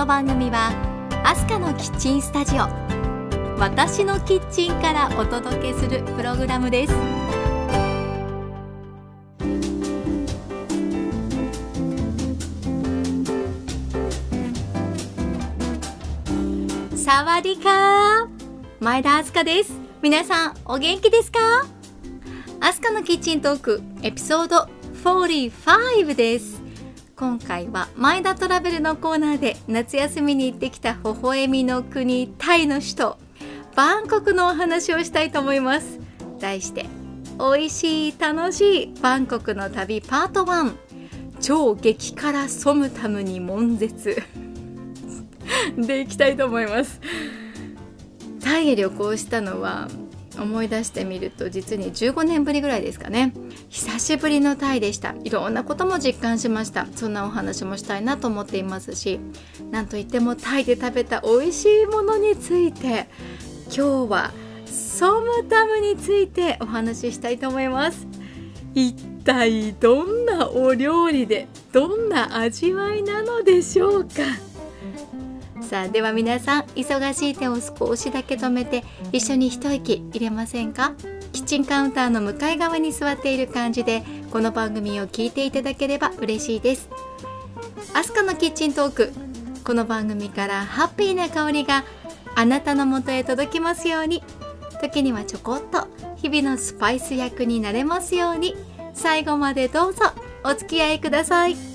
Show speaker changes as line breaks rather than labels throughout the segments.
この番組はアスカのキッチンスタジオ私のキッチンからお届けするプログラムです。サワディカー前田明日香です。皆さんお元気ですか？アスカのキッチントークエピソード45です。今回は前田トラベルのコーナーで夏休みに行ってきた微笑みの国タイの首都バンコクのお話をしたいと思います。題して美味しい楽しいバンコクの旅パート1超激辛ソムタムに悶絶。でいきたいと思います。タイへ旅行したのは思い出してみると実に15年ぶりぐらいですかね。久しぶりのタイでした。いろんなことも実感しました。そんなお話もしたいなと思っていますしなんといってもタイで食べた美味しいものについて今日はソムタムについてお話ししたいと思います。一体どんなお料理でどんな味わいなのでしょうか。さあでは皆さん忙しい手を少しだけ止めて一緒に一息入れませんか？キッチンカウンターの向かい側に座っている感じでこの番組を聞いていただければ嬉しいです。アスカのキッチントーク。この番組からハッピーな香りがあなたのもとへ届きますように。時にはちょこっと日々のスパイス役になれますように。最後までどうぞお付き合いください。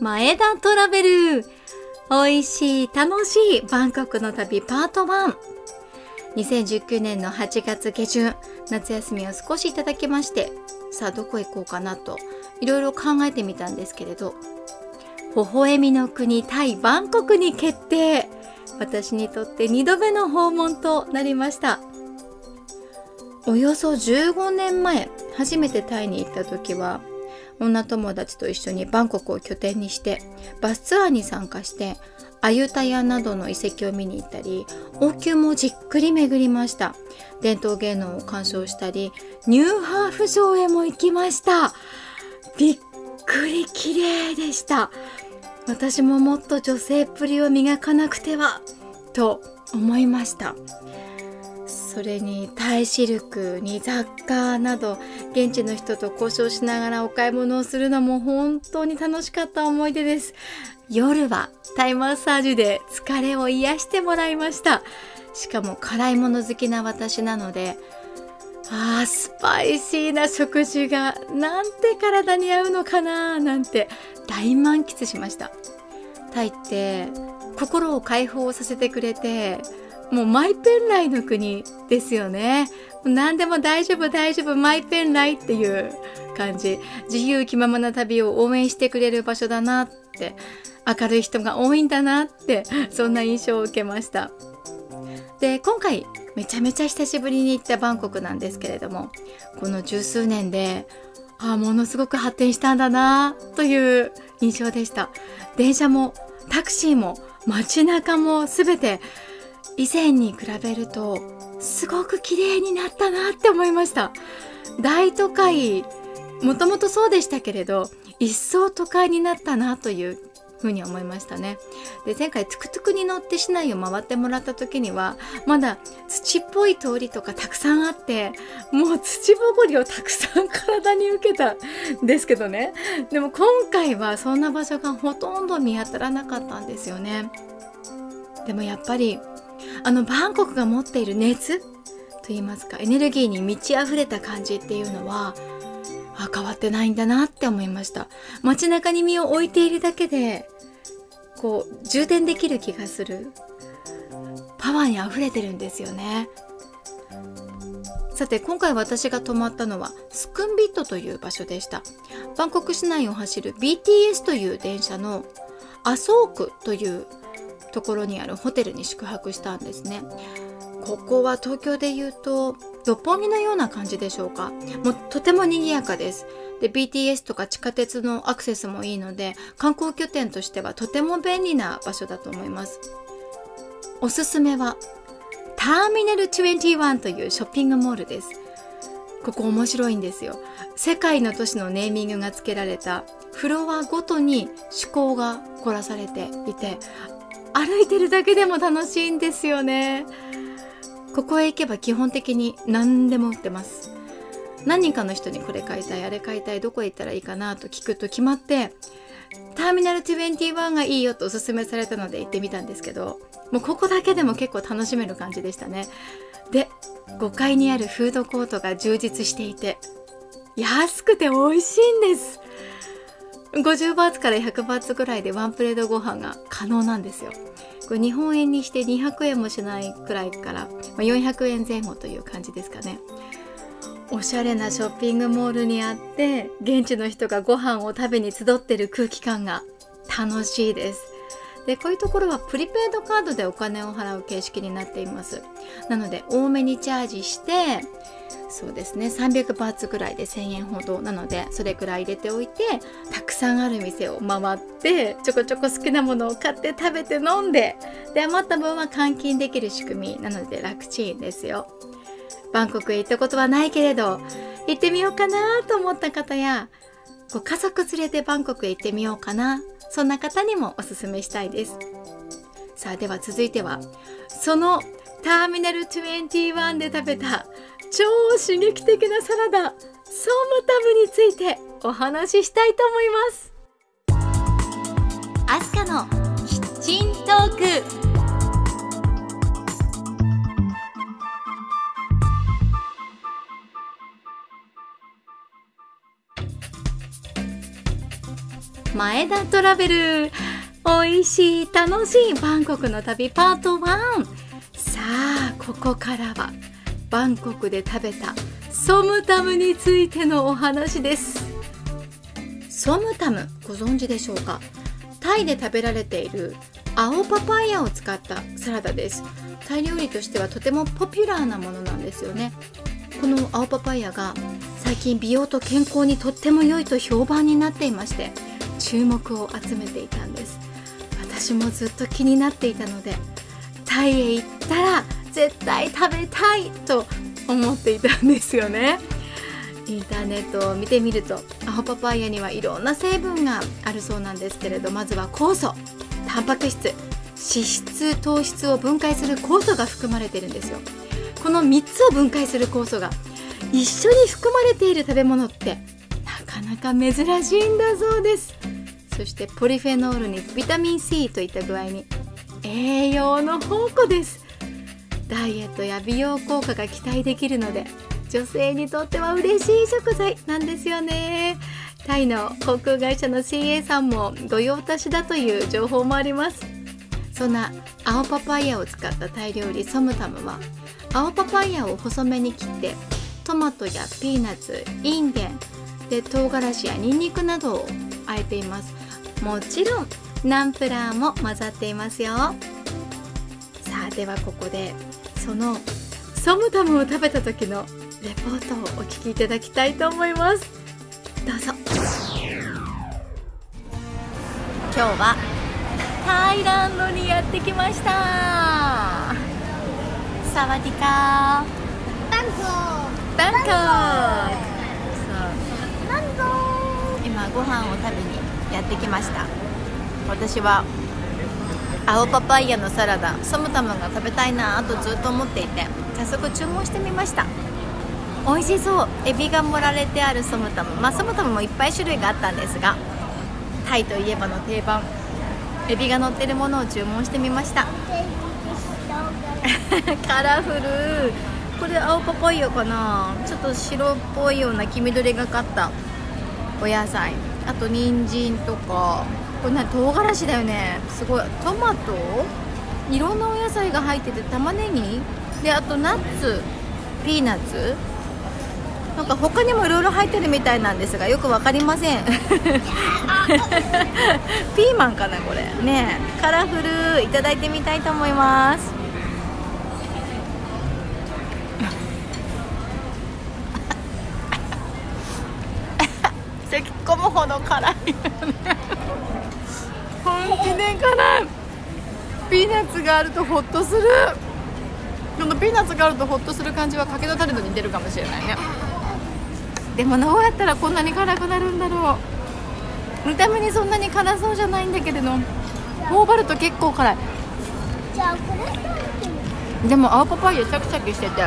前田トラベル美味しい楽しいバンコクの旅パート1 2019年の8月下旬夏休みを少しいただきましてさあどこ行こうかなといろいろ考えてみたんですけれど。微笑みの国タイバンコクに決定。私にとって2度目の訪問となりました。およそ15年前初めてタイに行った時は女友達と一緒にバンコクを拠点にしてバスツアーに参加してアユタヤなどの遺跡を見に行ったり王宮もじっくり巡りました。伝統芸能を鑑賞したりニューハーフ城へも行きました。びっくり綺麗でした。私ももっと女性っぷりを磨かなくてはと思いました。それにタイシルクに雑貨など現地の人と交渉しながらお買い物をするのも本当に楽しかった思い出です。夜はタイマッサージで疲れを癒してもらいました。しかも辛いもの好きな私なのであースパイシーな食事がなんて体に合うのかななんて大満喫しました。タイって心を解放させてくれてもうマイペンライの国ですよね。何でも大丈夫大丈夫マイペンライっていう感じ。自由気ままな旅を応援してくれる場所だなって明るい人が多いんだなってそんな印象を受けました。で今回めちゃめちゃ久しぶりに行ったバンコクなんですけれどもこの十数年でああものすごく発展したんだなという印象でした。電車もタクシーも街中も全て以前に比べるとすごく綺麗になったなって思いました。大都会もともとそうでしたけれど一層都会になったなというふうに思いましたね。で前回トゥクトゥクに乗って市内を回ってもらった時にはまだ土っぽい通りとかたくさんあってもう土ぼこりをたくさん体に受けたんですけどね。でも今回はそんな場所がほとんど見当たらなかったんですよね。でもやっぱりあのバンコクが持っている熱と言いますかエネルギーに満ち溢れた感じっていうのはあ変わってないんだなって思いました。街中に身を置いているだけでこう充電できる気がする。パワーに溢れてるんですよね。さて今回私が泊まったのはスクンビットという場所でした。バンコク市内を走る BTS という電車のアソークというところにあるホテルに宿泊したんですね。ここは東京で言うと六本木のような感じでしょうか。もうとても賑やかです。で BTS とか地下鉄のアクセスもいいので観光拠点としてはとても便利な場所だと思います。おすすめはターミナル21というショッピングモールです。ここ面白いんですよ。世界の都市のネーミングが付けられたフロアごとに趣向が凝らされていて歩いてるだけでも楽しいんですよね。ここへ行けば基本的に何でも売ってます。何人かの人にこれ買いたいあれ買いたいどこ行ったらいいかなと聞くと決まってターミナル21がいいよとおすすめされたので行ってみたんですけどもうここだけでも結構楽しめる感じでしたね。で5階にあるフードコートが充実していて安くて美味しいんです。50バーツから100バーツぐらいでワンプレートご飯が可能なんですよ。これ日本円にして200円もしないくらいから、まあ、400円前後という感じですかね。おしゃれなショッピングモールにあって現地の人がご飯を食べに集ってる空気感が楽しいです。でこういうところはプリペイドカードでお金を払う形式になっています。なので多めにチャージしてそうですね300バーツぐらいで1000円ほどなのでそれくらい入れておいてたくさんある店を回ってちょこちょこ好きなものを買って食べて飲んでで余った分は換金できる仕組みなので楽ちんですよ。バンコクへ行ったことはないけれど行ってみようかなと思った方やご家族連れてバンコクへ行ってみようかなそんな方にもおすすめしたいです。さあでは続いてはそのターミナル21で食べた超刺激的なサラダソムタムについてお話ししたいと思います。アスカのキッチントーク。前田トラベル。美味しい楽しいバンコクの旅パート1さあここからはバンコクで食べたソムタムについてのお話です。ソムタムご存知でしょうか？タイで食べられている青パパイヤを使ったサラダです。タイ料理としてはとてもポピュラーなものなんですよね。この青パパイヤが最近美容と健康にとっても良いと評判になっていまして注目を集めていたんです。私もずっと気になっていたのでタイへ行ったら絶対食べたいと思っていたんですよね。インターネットを見てみるとアホパパイヤにはいろんな成分があるそうなんですけれどまずは酵素タンパク質脂質糖質を分解する酵素が含まれてるんですよ。この3つを分解する酵素が一緒に含まれている食べ物ってかなか珍しいんだそうです。そしてポリフェノールにビタミン C といった具合に栄養の宝庫です。ダイエットや美容効果が期待できるので女性にとっては嬉しい食材なんですよね。タイの航空会社の CA さんも御用達だという情報もあります。そんな青パパイヤを使ったタイ料理ソムタムは青パパイヤを細めに切ってトマトやピーナッツインゲンで唐辛子やニンニクなどをあえています。もちろんナンプラーも混ざっていますよ。さあではここでそのソムタムを食べた時のレポートをお聞きいただきたいと思います。どうぞ。今日はタイランドにやってきました。サワディカー。バンコー。バンコご飯を食べにやってきました。私は青パパイヤのサラダソムタムが食べたいなとずっと思っていて早速注文してみました。美味しそう。エビが盛られてあるソムタムまあソムタムもいっぱい種類があったんですがタイといえばの定番エビが乗ってるものを注文してみました。カラフル。これ青パパイヤかなちょっと白っぽいような黄緑がかったお野菜。あと人参とか。これな唐辛子だよね。すごい。トマト？いろんなお野菜が入ってて玉ねぎ？であとナッツ。ピーナッツ？なんか他にもいろいろ入ってるみたいなんですがよく分かりません。ピーマンかなこれ。ね。カラフル。いただいてみたいと思います。込むほど辛い本気で辛いピーナッツがあるとホッとする。このピーナッツがあるとホッとする感じはかけのタレと似てるかもしれないね。でもどうやったらこんなに辛くなるんだろう。見た目にそんなに辛そうじゃないんだけれど頬張ると結構辛いでも青パパイヤシャキシャキしてて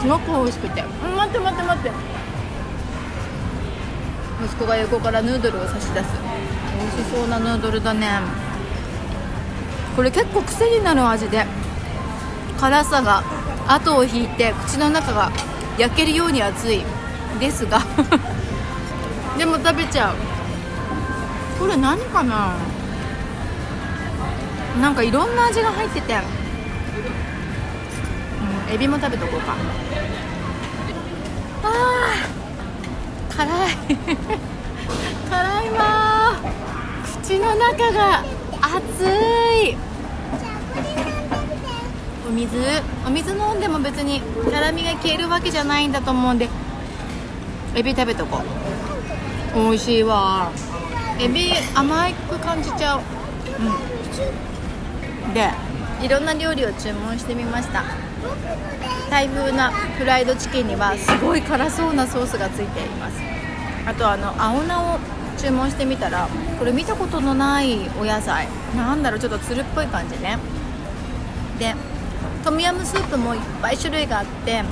すごく美味しくて、待って待って待って。息子が横からヌードルを差し出す。美味しそうなヌードルだね。これ結構癖になる味で。辛さが後を引いて口の中が焼けるように熱い。ですが。でも食べちゃう。これ何かな。なんかいろんな味が入ってて、うん、エビも食べとこうか。辛い。辛いわ口の中が熱い。お水。お水飲んでも別に辛みが消えるわけじゃないんだと思うんで。エビ食べとこう。美味しいわ。エビ甘く感じちゃう。うん。でいろんな料理を注文してみました。タイ風なフライドチキンにはすごい辛そうなソースがついています。あとあの青菜を注文してみたらこれ見たことのないお野菜。なんだろうちょっとつるっぽい感じね。でトムヤムスープもいっぱい種類があって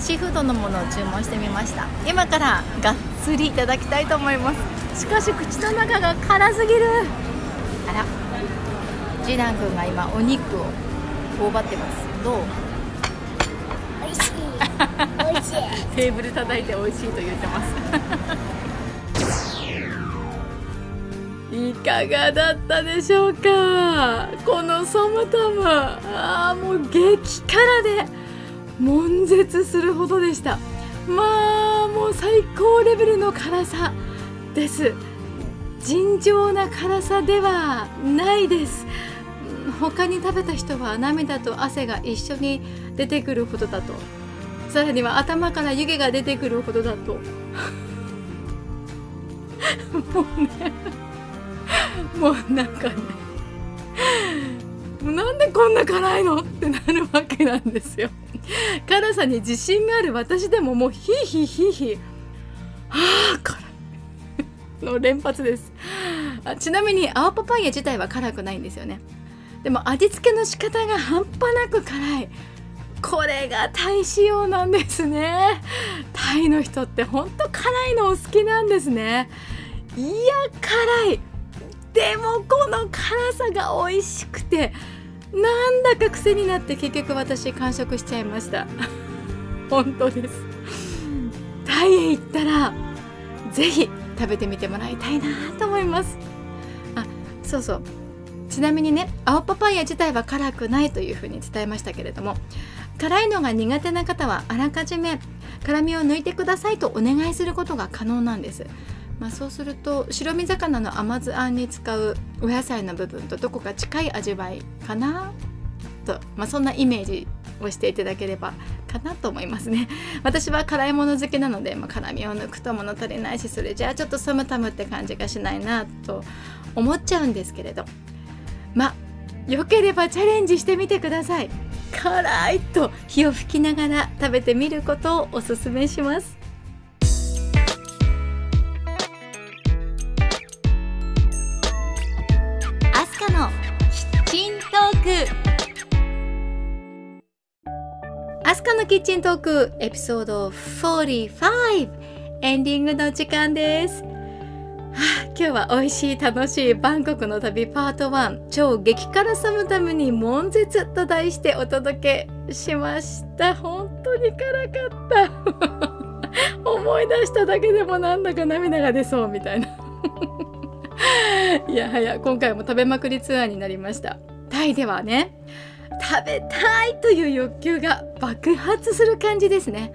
シーフードのものを注文してみました。今からがっつりいただきたいと思います。しかし口の中が辛すぎる。あら。次男くんが今お肉を頬張ってます。どう？
美味しい。美味しい。
テーブル叩いて美味しいと言ってますいかがだったでしょうか？このソムタムああもう激辛で悶絶するほどでした。まあもう最高レベルの辛さです。尋常な辛さではないです。他に食べた人は涙と汗が一緒に出てくるほどだと。さらには頭から湯気が出てくるほどだと。もうねもうなんかねもうなんでこんな辛いのってなるわけなんですよ。辛さに自信がある私でももうヒーヒーヒーヒーああ辛い。の連発です。あちなみに青パパイヤ自体は辛くないんですよね。でも味付けの仕方が半端なく辛い。これがタイ仕様なんですね。タイの人ってほんと辛いのお好きなんですね。いや辛い。でもこの辛さが美味しくてなんだか癖になって結局私完食しちゃいました。本当です。タイへ行ったらぜひ食べてみてもらいたいなと思います。あそうそう。ちなみにね青パパイヤ自体は辛くないというふうに伝えましたけれども辛いのが苦手な方はあらかじめ辛みを抜いてくださいとお願いすることが可能なんです。まあ、そうすると白身魚の甘酢あんに使うお野菜の部分とどこか近い味わいかな？と、まあ、そんなイメージをしていただければかなと思いますね。私は辛いもの好きなので、まあ、辛みを抜くと物足りないしそれじゃあちょっとサムタムって感じがしないなと思っちゃうんですけれど。まあよければチャレンジしてみてください。辛いと火を吹きながら食べてみることをおすすめします。キッチントークエピソード45エンディングの時間です、あ、今日は美味しい楽しいバンコクの旅パート1超激辛サムタムに悶絶と題してお届けしました。本当に辛かった。思い出しただけでもなんだか涙が出そうみたいな。いやはや今回も食べまくりツアーになりました。タイではね食べたいという欲求が爆発する感じですね。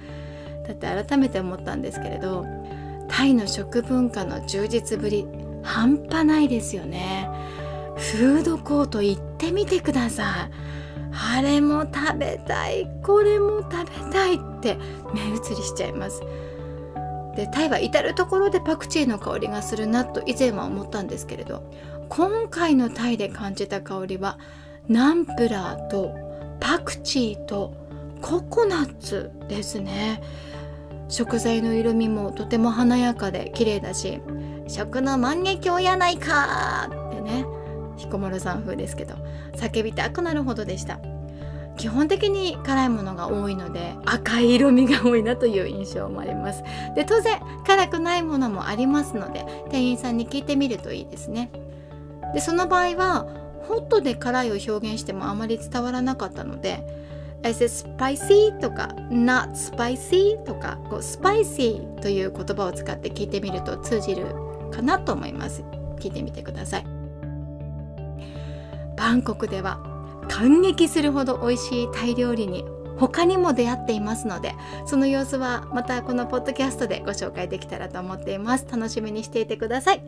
だって改めて思ったんですけれどタイの食文化の充実ぶり半端ないですよね。フードコート行ってみてください。あれも食べたいこれも食べたいって目移りしちゃいます。でタイは至る所でパクチーの香りがするなと以前は思ったんですけれど今回のタイで感じた香りはナンプラーとパクチーとココナッツですね。食材の色味もとても華やかで綺麗だし食の万華鏡やないかってね。彦摩呂さん風ですけど叫びたくなるほどでした。基本的に辛いものが多いので赤い色味が多いなという印象もあります。で当然辛くないものもありますので店員さんに聞いてみるといいですね。でその場合はホットで辛いを表現してもあまり伝わらなかったので Is it spicy? とか Not spicy? とかこう spicy という言葉を使って聞いてみると通じるかなと思います聞いてみてくださいバンコクでは感激するほど美味しいタイ料理に他にも出会っていますのでその様子はまたこのポッドキャストでご紹介できたらと思っています楽しみにしていてください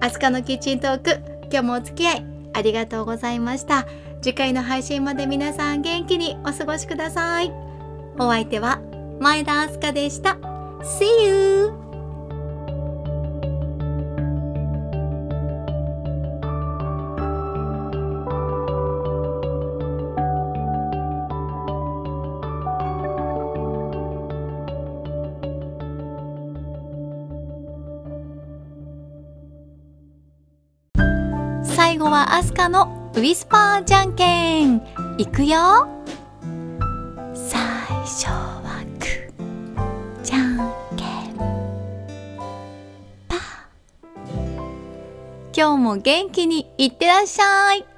アスカのキッチントーク今日もお付き合いありがとうございました。次回の配信まで皆さん元気にお過ごしください。お相手は前田明日香でした。See you! 最後はアスカのウィスパーじゃんけん。いくよ。最初はグーじゃんけん。パー。今日も元気にいってらっしゃい。